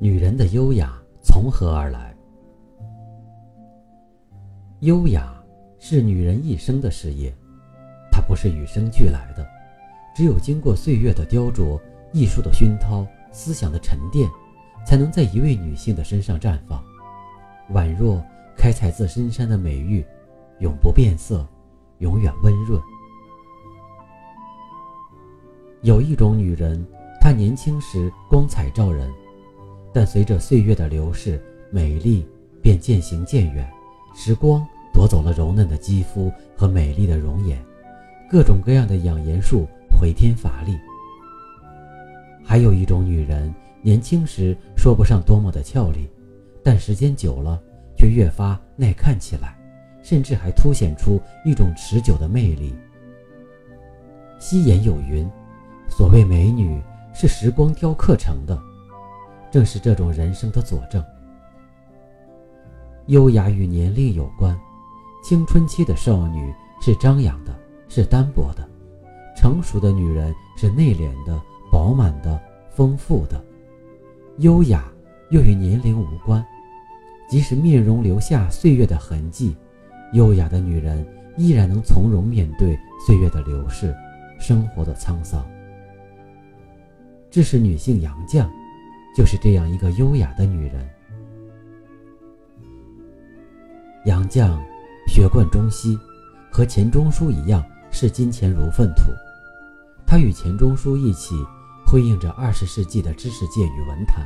女人的优雅从何而来？优雅是女人一生的事业，它不是与生俱来的，只有经过岁月的雕琢、艺术的熏陶、思想的沉淀，才能在一位女性的身上绽放，宛若开采自深山的美玉，永不变色，永远温润。有一种女人，她年轻时光彩照人，但随着岁月的流逝，美丽便渐行渐远。时光夺走了柔嫩的肌肤和美丽的容颜，各种各样的养颜术回天乏力。还有一种女人，年轻时说不上多么的俏丽，但时间久了却越发耐看起来，甚至还凸显出一种持久的魅力。夕颜有云。所谓美女是时光雕刻成的，正是这种人生的佐证。优雅与年龄有关，青春期的少女是张扬的，是单薄的；成熟的女人是内敛的、饱满的、丰富的。优雅又与年龄无关，即使面容留下岁月的痕迹，优雅的女人依然能从容面对岁月的流逝，生活的沧桑。这是女性杨绛，就是这样一个优雅的女人。杨绛学贯中西，和钱钟书一样视金钱如粪土。她与钱钟书一起辉映着二十世纪的知识界与文坛。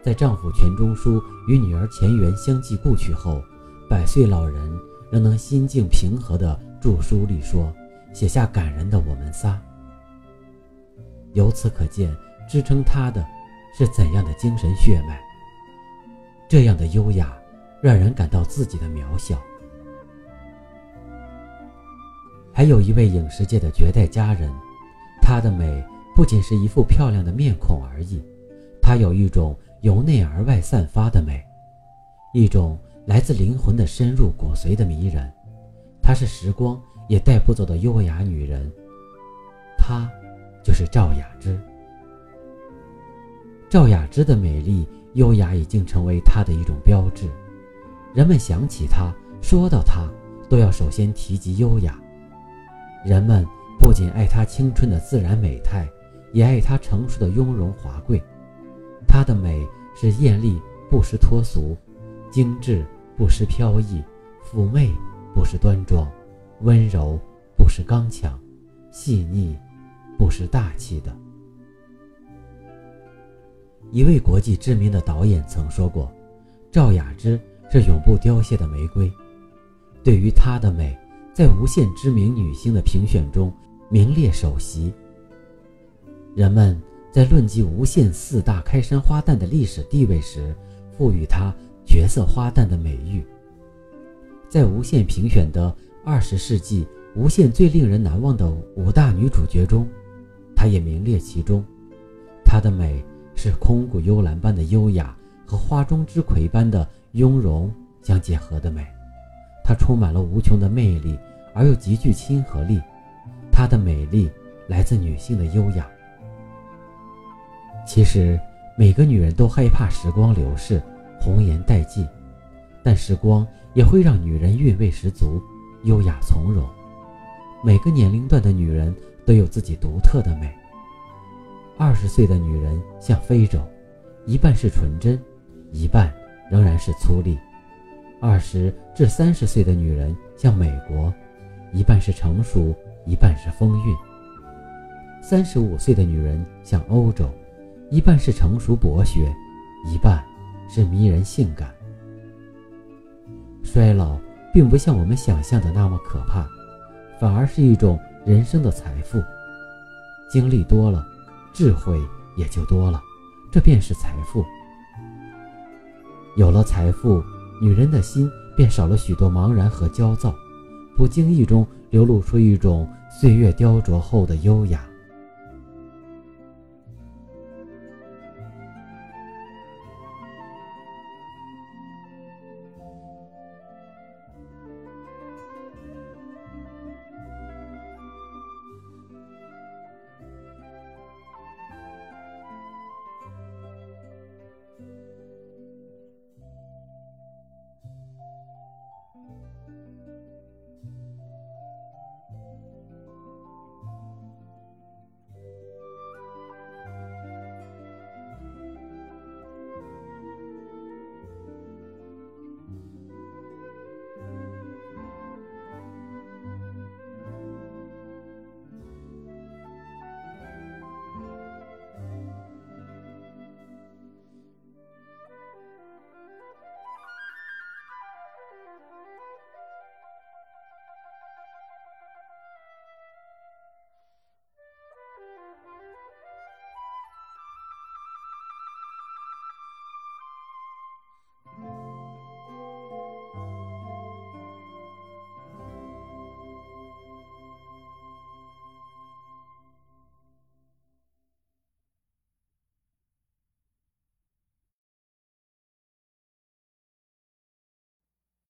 在丈夫钱钟书与女儿钱媛相继故去后，百岁老人仍能心境平和地著书立说，写下感人的《我们仨》。由此可见，支撑她的是怎样的精神血脉。这样的优雅，让人感到自己的渺小。还有一位影视界的绝代佳人，她的美不仅是一副漂亮的面孔而已，她有一种由内而外散发的美，一种来自灵魂的深入骨髓的迷人。她是时光也带不走的优雅女人，她。就是赵雅芝。赵雅芝的美丽优雅已经成为她的一种标志，人们想起她，说到她，都要首先提及优雅。人们不仅爱她青春的自然美态，也爱她成熟的雍容华贵。她的美是艳丽不失脱俗，精致不失飘逸，妩媚不失端庄，温柔不失刚强，细腻。不失大气的。一位国际知名的导演曾说过：“赵雅芝是永不凋谢的玫瑰。”对于她的美，在无限知名女星的评选中名列首席。人们在论及无限四大开山花旦的历史地位时，赋予她“绝色花旦”的美誉。在无限评选的二十世纪无限最令人难忘的五大女主角中，她也名列其中，她的美是空谷幽兰般的优雅和花中之葵般的雍容相结合的美，它充满了无穷的魅力而又极具亲和力，她的美丽来自女性的优雅。其实每个女人都害怕时光流逝，红颜殆尽，但时光也会让女人韵味十足，优雅从容。每个年龄段的女人。都有自己独特的美。二十岁的女人像非洲，一半是纯真，一半仍然是粗粝；二十至三十岁的女人像美国，一半是成熟，一半是风韵；三十五岁的女人像欧洲，一半是成熟博学，一半是迷人性感。衰老并不像我们想象的那么可怕，反而是一种。人生的财富，经历多了，智慧也就多了，这便是财富。有了财富，女人的心便少了许多茫然和焦躁，不经意中流露出一种岁月雕琢后的优雅。